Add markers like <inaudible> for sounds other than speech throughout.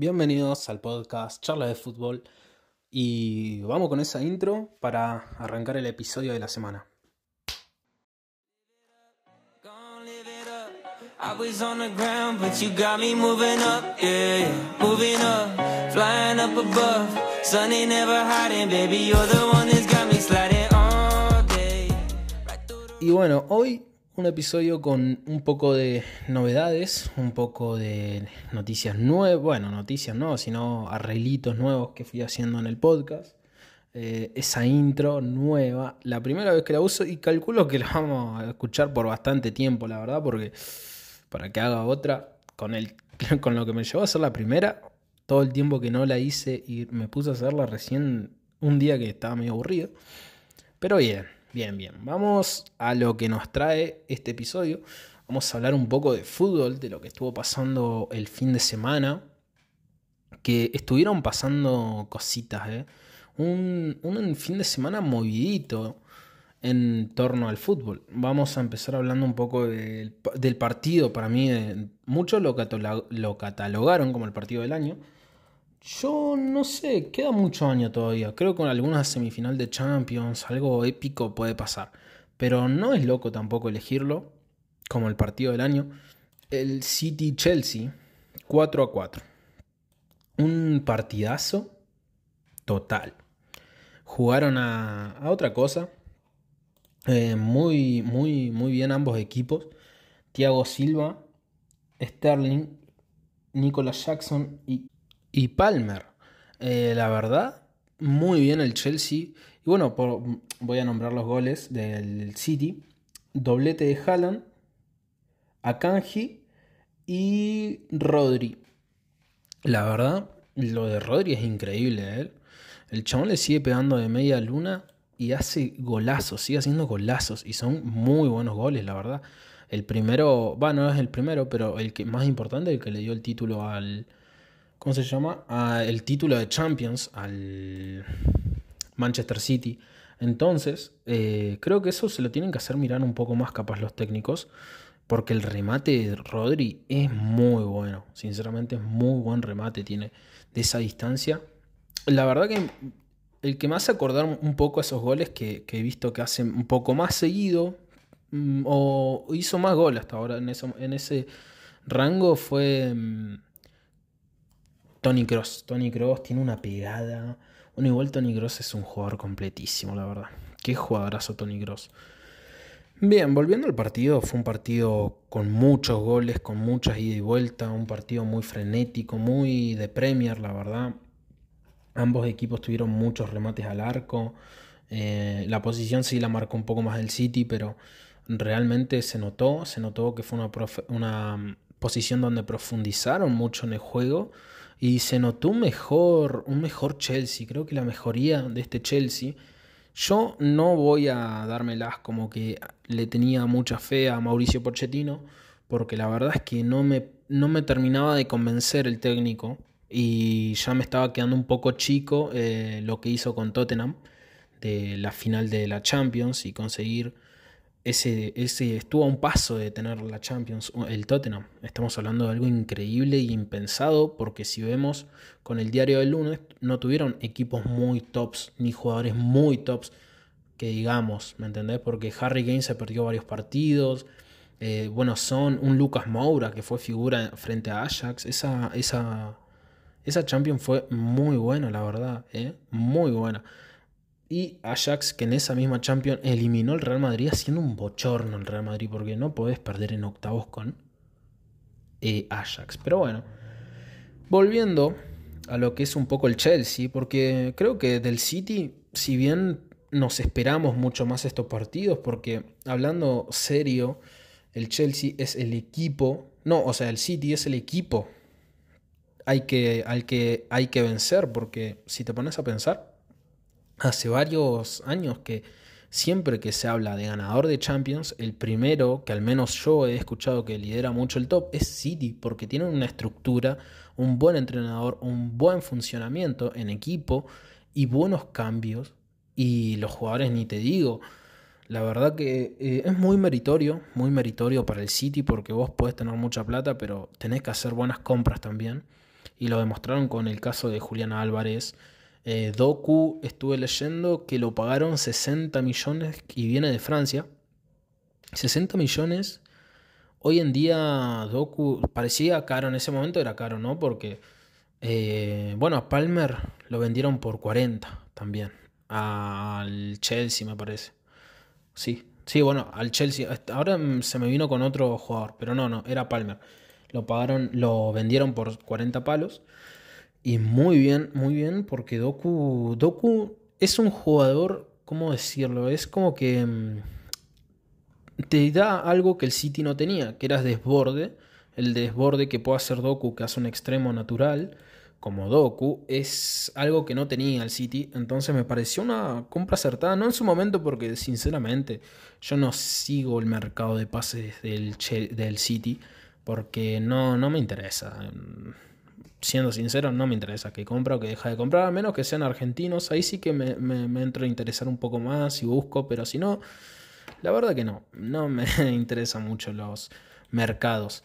Bienvenidos al podcast Charla de Fútbol y vamos con esa intro para arrancar el episodio de la semana. I was on the ground, but you got me moving up, yeah, moving up, flying up above. Sun ain't never hiding, baby, you're the one that's got me sliding all day. Y bueno, hoy un episodio con un poco de novedades, un poco de noticias nuevas, bueno, noticias no, sino arreglitos nuevos que fui haciendo en el podcast. Eh, esa intro nueva, la primera vez que la uso y calculo que la vamos a escuchar por bastante tiempo, la verdad, porque para que haga otra con, el, <laughs> con lo que me llevó a hacer la primera, todo el tiempo que no la hice y me puse a hacerla recién un día que estaba medio aburrido. Pero bien, bien, bien. Vamos a lo que nos trae este episodio. Vamos a hablar un poco de fútbol, de lo que estuvo pasando el fin de semana. Que estuvieron pasando cositas, ¿eh? Un, un fin de semana movidito en torno al fútbol. Vamos a empezar hablando un poco del, partido. Para mí, muchos lo, lo, catalogaron como el partido del año. Yo no sé, queda mucho año todavía. Creo que con alguna semifinal de Champions, algo épico puede pasar. Pero no es loco tampoco elegirlo como el partido del año. El City Chelsea 4 a 4. Un partidazo total. Jugaron a, a otra cosa eh, muy, muy, muy bien ambos equipos. Thiago Silva, Sterling, Nicolas Jackson y, y Palmer. Eh, la verdad, muy bien el Chelsea. Y bueno, voy a nombrar los goles del City. Doblete de Haaland, Akanji y Rodri. La verdad, lo de Rodri es increíble. ¿eh? El chabón le sigue pegando de media luna y hace golazos, sigue haciendo golazos y son muy buenos goles, la verdad. El primero, bueno, no es el primero, pero el que más importante, el que le dio el título al, ¿cómo se llama? el título de Champions al Manchester City. Entonces, eh, creo que eso se lo tienen que hacer mirar un poco más capaz los técnicos, porque el remate de Rodri es muy bueno, sinceramente es muy buen remate, tiene de esa distancia. La verdad que el que me hace acordar un poco esos goles que, he visto que hacen un poco más seguido mm, o hizo más goles hasta ahora en, en ese rango fue mm, Tony Cross. Tony Cross tiene una pegada. Bueno, igual Tony Cross es un jugador completísimo, la verdad. Qué jugadorazo Tony Cross. Bien, volviendo al partido, fue un partido con muchos goles, con muchas ida y vuelta, un partido muy frenético, muy de Premier, la verdad. Ambos equipos tuvieron muchos remates al arco. Eh, la posición sí la marcó un poco más el City, pero realmente se notó, se notó que fue una, mm, posición donde profundizaron mucho en el juego y se notó un mejor, un mejor Chelsea. Creo que la mejoría de este Chelsea. Yo no voy a dármelas como que le tenía mucha fe a Mauricio Pochettino, porque la verdad es que no me, no me terminaba de convencer el técnico y ya me estaba quedando un poco chico eh, lo que hizo con Tottenham de la final de la Champions y conseguir ese, ese estuvo a un paso de tener la Champions el Tottenham estamos hablando de algo increíble y impensado porque si vemos con el diario del lunes no tuvieron equipos muy tops ni jugadores muy tops que digamos ¿me entendés? porque Harry Kane se perdió varios partidos eh, bueno son un Lucas Moura que fue figura frente a Ajax esa, esa esa Champions fue muy buena, la verdad, ¿eh? muy buena. Y Ajax, que en esa misma Champions eliminó al Real Madrid, haciendo un bochorno el Real Madrid, porque no podés perder en octavos con eh, Ajax. Pero bueno, volviendo a lo que es un poco el Chelsea, porque creo que del City, si bien nos esperamos mucho más estos partidos, porque hablando serio, el Chelsea es el equipo, no, o sea, el City es el equipo hay que, al que hay que vencer, porque si te pones a pensar, hace varios años que siempre que se habla de ganador de Champions, el primero que al menos yo he escuchado que lidera mucho el top es City, porque tienen una estructura, un buen entrenador, un buen funcionamiento en equipo y buenos cambios. Y los jugadores ni te digo. La verdad que eh, es muy meritorio, muy meritorio para el City porque vos podés tener mucha plata, pero tenés que hacer buenas compras también. y lo demostraron con el caso de Julián Álvarez. Eh, Doku estuve leyendo que lo pagaron 60 millones y viene de Francia. 60 millones. Hoy en día Doku parecía caro, en ese momento era caro, ¿no? Porque, eh, bueno, a Palmer lo vendieron por 40 también. Al Chelsea me parece. Sí, sí, bueno, al Chelsea. Ahora se me vino con otro jugador, pero no, no, era Palmer. Lo pagaron, lo vendieron por 40 palos. Y muy bien, muy bien, porque Doku, Doku es un jugador, ¿cómo decirlo? Es como que mm, te da algo que el City no tenía, que era desborde. El desborde que puede hacer Doku, que hace un extremo natural, como Doku, es algo que no tenía el City. Entonces me pareció una compra acertada, no en su momento, porque sinceramente yo no sigo el mercado de pases del, del City, porque no, no me interesa siendo sincero, no me interesa que compra o que deja de comprar, a menos que sean argentinos. Ahí sí que me, me, entro a interesar un poco más y busco, pero si no, la verdad que no, no me <laughs> interesan mucho los mercados.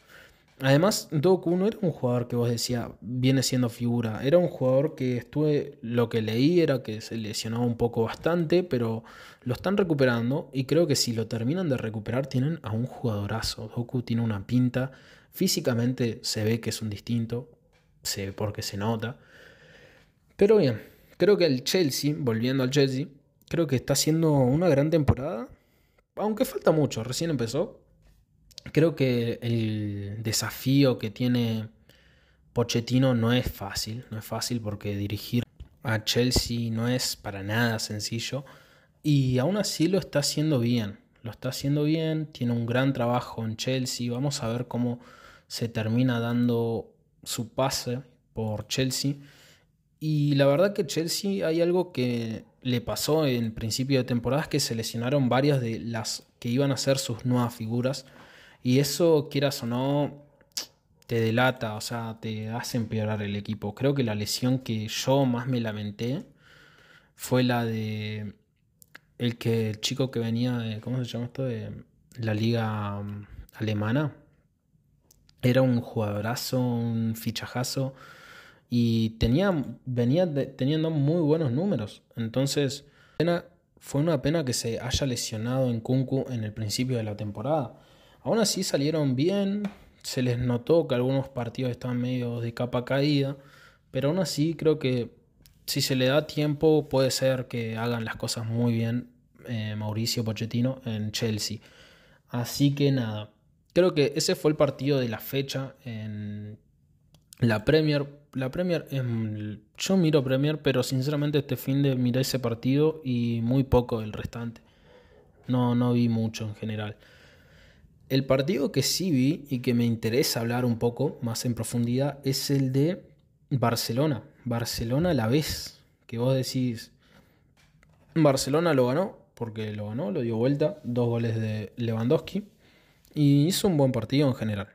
Además, Doku no era un jugador que vos decías viene siendo figura, era un jugador que estuve, lo que leí era que se lesionaba un poco bastante, pero lo están recuperando y creo que si lo terminan de recuperar tienen a un jugadorazo. Doku tiene una pinta, físicamente se ve que es un distinto, porque se nota. Pero bien, creo que el Chelsea, volviendo al Chelsea, creo que está haciendo una gran temporada. Aunque falta mucho, recién empezó. Creo que el desafío que tiene Pochettino no es fácil. No es fácil porque dirigir a Chelsea no es para nada sencillo. Y aún así lo está haciendo bien. Lo está haciendo bien. Tiene un gran trabajo en Chelsea. Vamos a ver cómo se termina dando su pase por Chelsea. Y la verdad que Chelsea hay algo que le pasó en principio de temporada, que se lesionaron varias de las que iban a ser sus nuevas figuras. Y eso, quieras o no, te delata, o sea, te hace empeorar el equipo. Creo que la lesión que yo más me lamenté fue la de el que el chico que venía de, ¿cómo se llama esto? De la liga mm, alemana era un jugadorazo, un fichajazo y tenía, venía teniendo muy buenos números. Entonces, fue una pena que se haya lesionado en Kunku en el principio de la temporada. Aún así salieron bien, se les notó que algunos partidos estaban medio de capa caída, pero aún así creo que si se le da tiempo puede ser que hagan las cosas muy bien eh, Mauricio Pochettino en Chelsea. Así que nada, Creo que ese fue el partido de la fecha en la Premier. La Premier, yo miro Premier, pero sinceramente este fin de miré ese partido y muy poco del restante. No, no vi mucho en general. El partido que sí vi y que me interesa hablar un poco más en profundidad es el de Barcelona. Barcelona a la vez. Que vos decís, Barcelona lo ganó, porque lo ganó, lo dio vuelta, dos goles de Lewandowski. Y hizo un buen partido en general.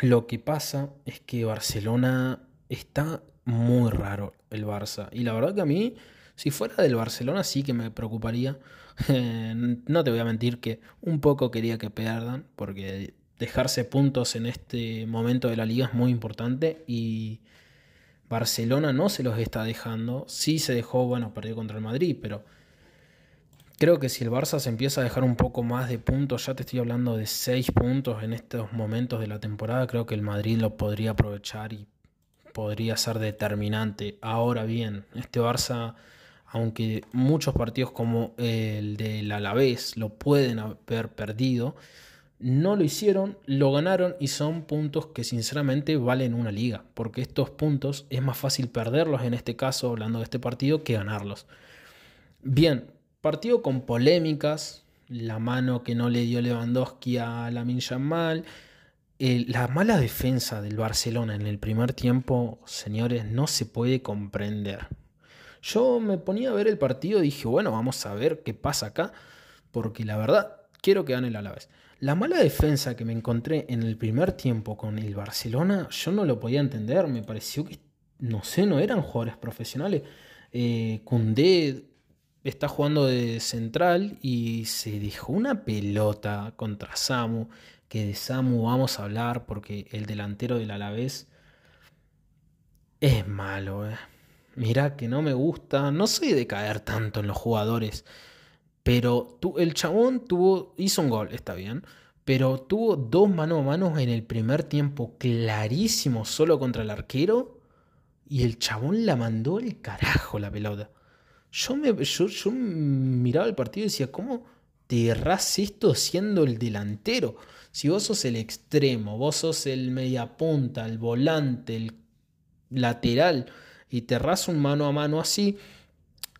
Lo que pasa es que Barcelona está muy raro el Barça. Y la verdad que a mí, si fuera del Barcelona, sí que me preocuparía. <laughs> no te voy a mentir que un poco quería que pierdan, porque dejarse puntos en este momento de la liga es muy importante. Y Barcelona no se los está dejando. Sí se dejó, bueno, perdió contra el Madrid, pero Creo que si el Barça se empieza a dejar un poco más de puntos, ya te estoy hablando de 6 puntos en estos momentos de la temporada, creo que el Madrid lo podría aprovechar y podría ser determinante. Ahora bien, este Barça, aunque muchos partidos como el del Alavés lo pueden haber perdido, no lo hicieron, lo ganaron y son puntos que sinceramente valen una liga, porque estos puntos es más fácil perderlos en este caso, hablando de este partido, que ganarlos. Bien, Partido con polémicas, la mano que no le dio Lewandowski a la Yamal, la mala defensa del Barcelona en el primer tiempo, señores, no se puede comprender. Yo me ponía a ver el partido y dije, bueno, vamos a ver qué pasa acá, porque la verdad quiero que gane el Alavés. La mala defensa que me encontré en el primer tiempo con el Barcelona, yo no lo podía entender, me pareció que, no sé, no eran jugadores profesionales. Eh, está jugando de central y se dejó una pelota contra Samu, que de Samu vamos a hablar porque el delantero del Alavés es malo, eh. Mirá que no me gusta, no soy de caer tanto en los jugadores, pero el chabón tuvo, hizo un gol, está bien, pero tuvo dos mano a mano en el primer tiempo clarísimo solo contra el arquero y el chabón la mandó el carajo la pelota. Yo, me, yo, yo miraba el partido y decía, ¿cómo te erras esto siendo el delantero? Si vos sos el extremo, vos sos el mediapunta, el volante, el lateral, y te erras un mano a mano así,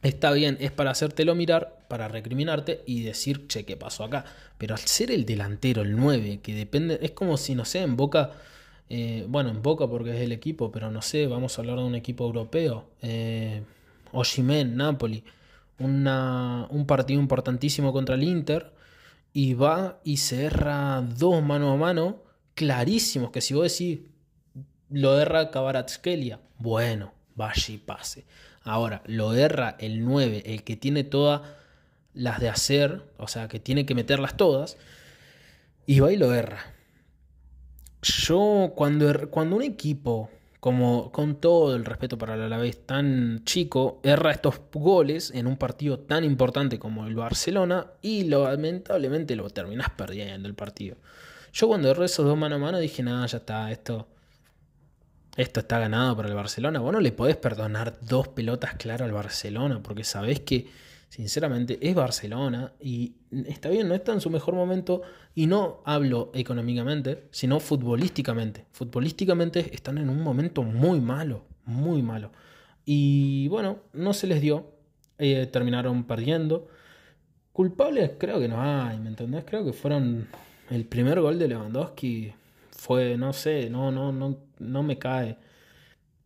está bien, es para hacértelo mirar, para recriminarte y decir, che, ¿qué pasó acá? Pero al ser el delantero, el 9, que depende, es como si, no sé, en Boca, eh, bueno, en Boca porque es el equipo, pero no sé, vamos a hablar de un equipo europeo, eh, Oshimen, Napoli, un partido importantísimo contra el Inter, y va y se erra dos mano a mano clarísimos, que si vos decís, lo erra Kvaratskhelia, bueno, vaya y pase. Ahora, lo erra el 9, el que tiene todas las de hacer, o sea, que tiene que meterlas todas, y va y lo erra. Yo, cuando, er, cuando un equipo, como con todo el respeto para la vez tan chico, erra estos goles en un partido tan importante como el Barcelona, y lamentablemente lo terminas perdiendo el partido. Yo cuando erré esos dos mano a mano dije, nada, ya está, esto esto está ganado para el Barcelona. Vos no le podés perdonar dos pelotas claras al Barcelona, porque sabés que, sinceramente, es Barcelona y está bien, no está en su mejor momento. Y no hablo económicamente, sino futbolísticamente. Futbolísticamente están en un momento muy malo, muy malo. Y bueno, no se les dio. Eh, terminaron perdiendo. Culpables creo que no hay, ¿me entendés? Creo que fueron el primer gol de Lewandowski fue, no sé, no, no, no, no me cae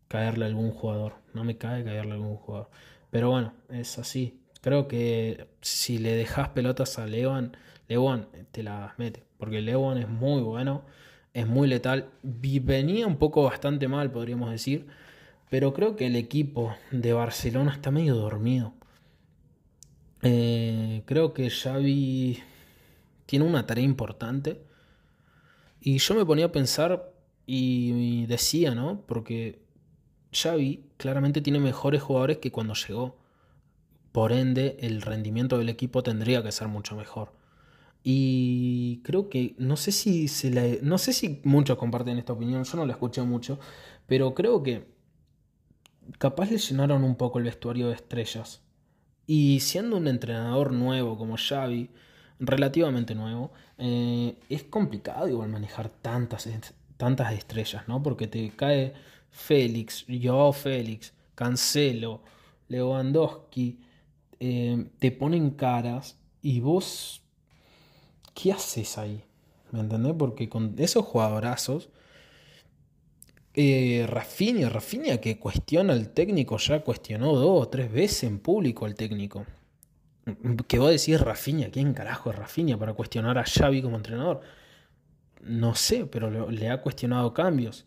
caerle a algún jugador. No me cae caerle a algún jugador. Pero bueno, es así. Creo que si le dejas pelotas a Lewan, Lewan te las mete. Porque Lewan es muy bueno, es muy letal. Venía un poco bastante mal, podríamos decir. Pero creo que el equipo de Barcelona está medio dormido. Eh, creo que Xavi tiene una tarea importante y yo me ponía a pensar y decía, ¿no? Porque Xavi claramente tiene mejores jugadores que cuando llegó. Por ende, el rendimiento del equipo tendría que ser mucho mejor. Y creo que no sé si se no sé si muchos comparten esta opinión, yo no la escuché mucho, pero creo que capaz le llenaron un poco el vestuario de estrellas. Y siendo un entrenador nuevo como Xavi, relativamente nuevo, eh, es complicado igual manejar tantas, tantas estrellas, ¿no? Porque te cae Félix, Joao Félix, Cancelo, Lewandowski, eh, te ponen caras y vos, ¿qué haces ahí? ¿Me entendés? Porque con esos jugadorazos, eh, Rafinha, Rafinha que cuestiona al técnico, ya cuestionó dos o tres veces en público al técnico que vos decís Rafinha, ¿quién carajo es Rafinha para cuestionar a Xavi como entrenador? No sé, pero le, ha cuestionado cambios.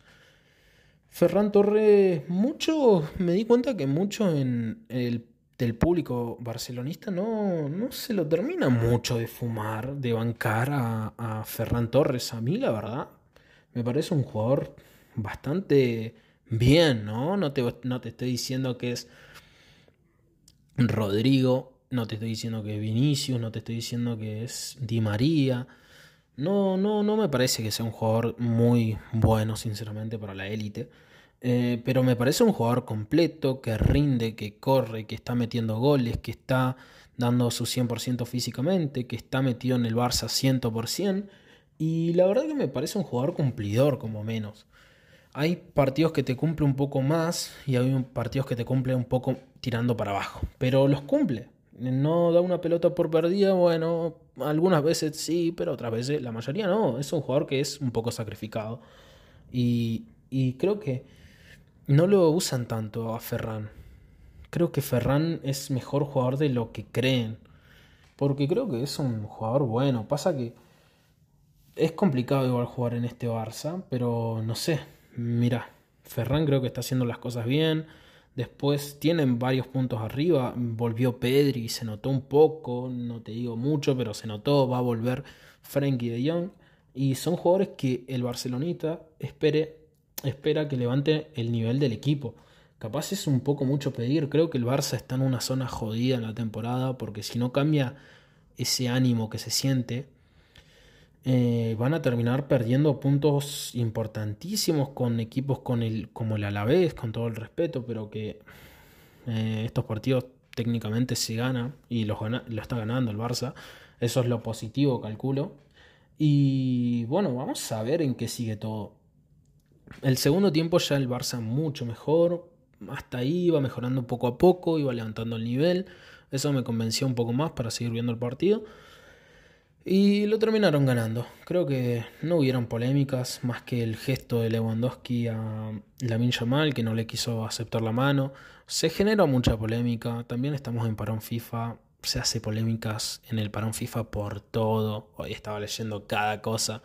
Ferran Torres, mucho, me di cuenta que mucho en el, del público barcelonista no, no se lo termina mucho de fumar, de bancar a, a Ferran Torres. A mí, la verdad, me parece un jugador bastante bien, ¿no? No te, no te estoy diciendo que es Rodrigo no te estoy diciendo que es Vinicius, no te estoy diciendo que es Di María. No, no, no me parece que sea un jugador muy bueno, sinceramente, para la élite. Eh, pero me parece un jugador completo, que rinde, que corre, que está metiendo goles, que está dando su 100% físicamente, que está metido en el Barça 100%. Y la verdad que me parece un jugador cumplidor, como menos. Hay partidos que te cumple un poco más y hay partidos que te cumple un poco tirando para abajo. Pero los cumple no da una pelota por perdida, bueno, algunas veces sí, pero otras veces la mayoría no. Es un jugador que es un poco sacrificado. Y, y creo que no lo usan tanto a Ferran. Creo que Ferran es mejor jugador de lo que creen. Porque creo que es un jugador bueno. Pasa que es complicado igual jugar en este Barça, pero no sé. Mira, Ferran creo que está haciendo las cosas bien. Después tienen varios puntos arriba. Volvió Pedri se notó un poco. No te digo mucho, pero se notó. Va a volver Frankie de Jong. Y son jugadores que el Barcelonita espere, espera que levante el nivel del equipo. Capaz es un poco mucho pedir. Creo que el Barça está en una zona jodida en la temporada porque si no cambia ese ánimo que se siente, eh, van a terminar perdiendo puntos importantísimos con equipos con el, como el Alavés, con todo el respeto, pero que eh, estos partidos técnicamente se ganan y los lo está ganando el Barça. Eso es lo positivo, calculo. Y bueno, vamos a ver en qué sigue todo. El segundo tiempo ya el Barça mucho mejor. Hasta ahí iba mejorando poco a poco, iba levantando el nivel. Eso me convenció un poco más para seguir viendo el partido. Y lo terminaron ganando. Creo que no hubieron polémicas más que el gesto de Lewandowski a Lamin Yamal que no le quiso aceptar la mano. Se generó mucha polémica. También estamos en parón FIFA. Se hace polémicas en el parón FIFA por todo. Hoy estaba leyendo cada cosa.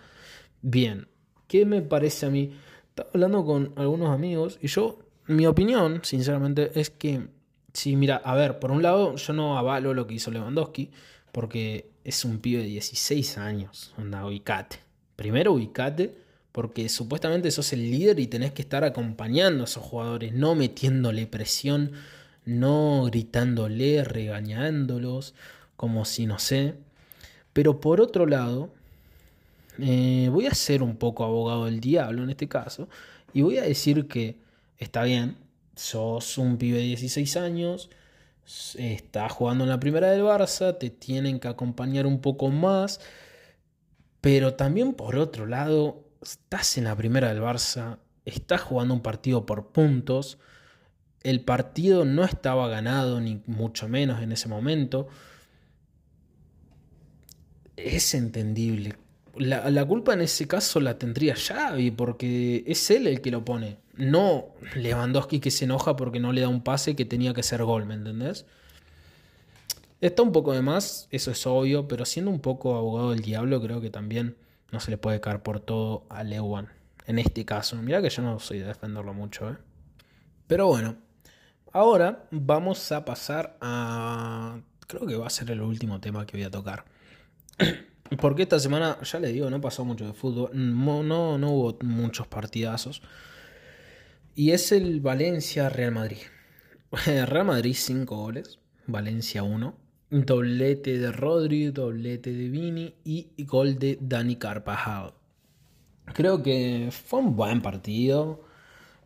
Bien, ¿qué me parece a mí? Estaba hablando con algunos amigos y yo, mi opinión, sinceramente, es que, si mira, a ver, por un lado, yo no avalo lo que hizo Lewandowski porque es un pibe de 16 años, anda, ubicate. Primero ubicate, porque supuestamente sos el líder y tenés que estar acompañando a esos jugadores, no metiéndole presión, no gritándole, regañándolos, como si no sé. Pero por otro lado, eh, voy a ser un poco abogado del diablo en este caso, y voy a decir que está bien, sos un pibe de 16 años, está jugando en la primera del Barça, te tienen que acompañar un poco más, pero también por otro lado, estás en la primera del Barça, estás jugando un partido por puntos, el partido no estaba ganado, ni mucho menos en ese momento. Es entendible. La, culpa en ese caso la tendría Xavi, porque es él el que lo pone. No Lewandowski que se enoja porque no le da un pase que tenía que ser gol, ¿me entendés? Está un poco de más, eso es obvio, pero siendo un poco abogado del diablo, creo que también no se le puede caer por todo a Lewan. En este caso, mira que yo no soy de defenderlo mucho, ¿eh? Pero bueno, ahora vamos a pasar a... Creo que va a ser el último tema que voy a tocar. Porque esta semana, ya le digo, no pasó mucho de fútbol, no, no, no hubo muchos partidazos. Y es el Valencia-Real Madrid. Real Madrid <laughs> 5 goles, Valencia 1. Doblete de Rodri, doblete de Vini y gol de Dani Carvajal. Creo que fue un buen partido.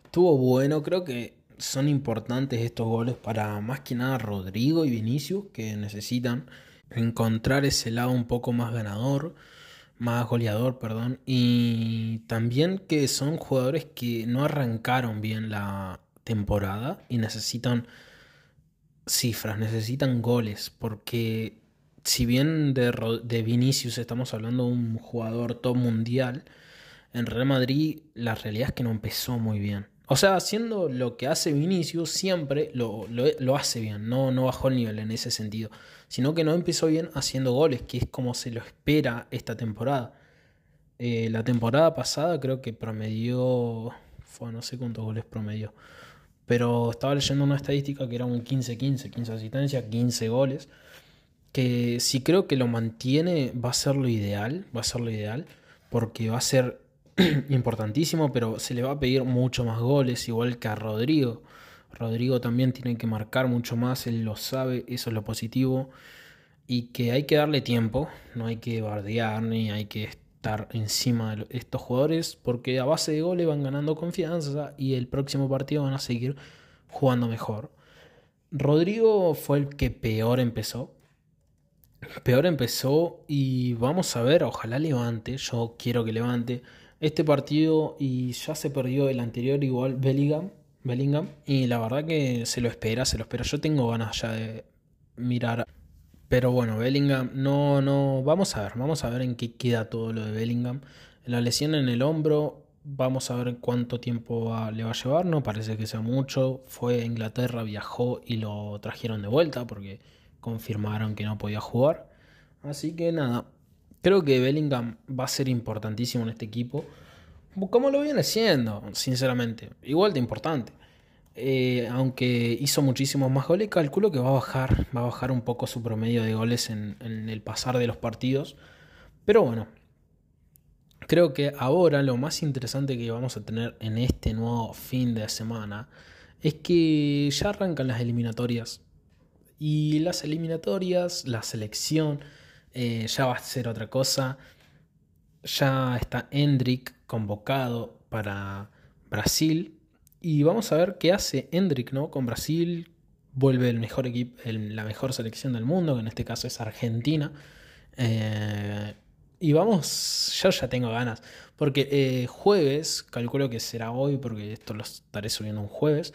Estuvo bueno. Creo que son importantes estos goles para más que nada Rodrigo y Vinicius que necesitan encontrar ese lado un poco más ganador más goleador, perdón, y también que son jugadores que no arrancaron bien la temporada y necesitan cifras, necesitan goles, porque si bien de, Vinicius estamos hablando de un jugador top mundial, en Real Madrid la realidad es que no empezó muy bien. O sea, haciendo lo que hace Vinicius, siempre lo, lo, hace bien, no, no bajó el nivel en ese sentido, sino que no empezó bien haciendo goles, que es como se lo espera esta temporada. Eh, la temporada pasada creo que promedió, fue no sé cuántos goles promedió, pero estaba leyendo una estadística que era un 15-15, 15 asistencias, 15 goles, que si creo que lo mantiene va a ser lo ideal, va a ser lo ideal, porque va a ser <clears throat> importantísimo, pero se le va a pedir mucho más goles, igual que a Rodrigo. Rodrigo también tiene que marcar mucho más, él lo sabe, eso es lo positivo. Y que hay que darle tiempo, no hay que bardear ni hay que estar encima de estos jugadores, porque a base de goles van ganando confianza y el próximo partido van a seguir jugando mejor. Rodrigo fue el que peor empezó. Peor empezó y vamos a ver, ojalá levante, yo quiero que levante este partido y ya se perdió el anterior igual Bellingham, Bellingham y la verdad que se lo espera, se lo espera. Yo tengo ganas ya de mirar. Pero bueno, Bellingham, no, no, vamos a ver, vamos a ver en qué queda todo lo de Bellingham. La lesión en el hombro, vamos a ver cuánto tiempo le va a llevar, no parece que sea mucho. Fue a Inglaterra, viajó y lo trajeron de vuelta porque confirmaron que no podía jugar. Así que nada, Creo que Bellingham va a ser importantísimo en este equipo, como lo viene siendo, sinceramente. Igual de importante. Eh, aunque hizo muchísimos más goles, calculo que va a bajar, va a bajar un poco su promedio de goles en, el pasar de los partidos. Pero bueno, creo que ahora lo más interesante que vamos a tener en este nuevo fin de semana es que ya arrancan las eliminatorias. Y las eliminatorias, la selección, eh, ya va a ser otra cosa. Ya está Hendrik convocado para Brasil. Y vamos a ver qué hace Hendrik ¿no? con Brasil. Vuelve el mejor equipo, la mejor selección del mundo, que en este caso es Argentina. Eh, y vamos, yo ya tengo ganas. Porque eh, jueves, calculo que será hoy, porque esto lo estaré subiendo un jueves.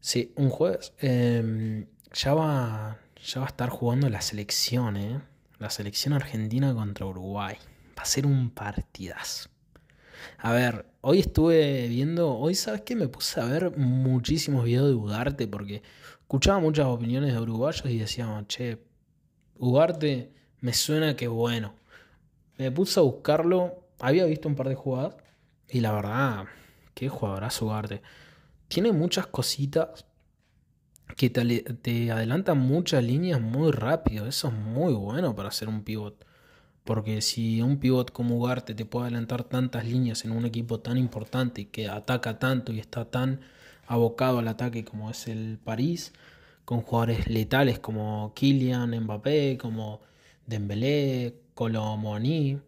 Sí, un jueves. Em, ya, va, ya va a estar jugando la selección, ¿eh? La selección argentina contra Uruguay. Va a ser un partidazo. A ver, hoy estuve viendo, hoy sabes que me puse a ver muchísimos videos de Ugarte porque escuchaba muchas opiniones de uruguayos y decíamos, che, Ugarte me suena que bueno. Me puse a buscarlo, había visto un par de jugadas y la verdad, qué jugadorazo Ugarte. Tiene muchas cositas que te, adelantan muchas líneas muy rápido. Eso es muy bueno para hacer un pivot. Porque si un pivot como Ugarte te puede adelantar tantas líneas en un equipo tan importante que ataca tanto y está tan abocado al ataque como es el París, con jugadores letales como Kylian Mbappé, como Dembélé, Colomoni,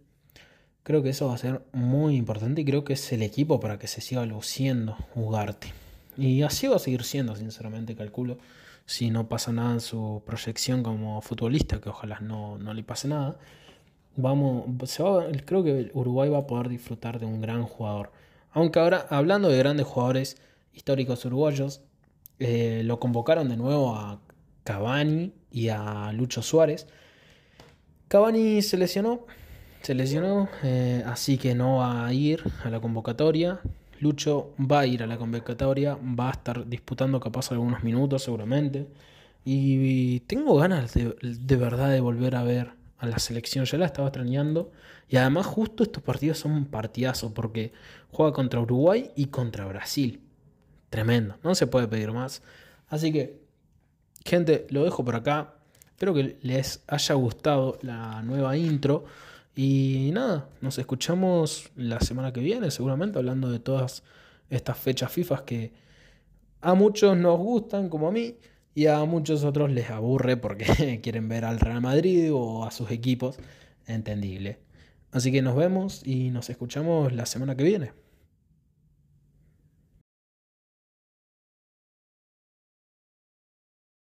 creo que eso va a ser muy importante y creo que es el equipo para que se siga luciendo Ugarte. Y así va a seguir siendo, sinceramente, calculo, si no pasa nada en su proyección como futbolista, que ojalá no, no le pase nada. Vamos, creo que Uruguay va a poder disfrutar de un gran jugador. Aunque ahora, hablando de grandes jugadores históricos uruguayos, eh, lo convocaron de nuevo a Cavani y a Lucho Suárez. Cavani se lesionó, se lesionó, eh, así que no va a ir a la convocatoria. Lucho va a ir a la convocatoria, va a estar disputando capaz algunos minutos seguramente. Y tengo ganas de, de verdad de volver a ver a la selección. Ya la estaba extrañando. Y además justo estos partidos son un partidazo porque juega contra Uruguay y contra Brasil. Tremendo. No se puede pedir más. Así que, gente, lo dejo por acá. Espero que les haya gustado la nueva intro. Y nada, nos escuchamos la semana que viene, seguramente hablando de todas estas fechas FIFA que a muchos nos gustan, como a mí, y a muchos otros les aburre porque <laughs> quieren ver al Real Madrid o a sus equipos. Entendible. Así que nos vemos y nos escuchamos la semana que viene.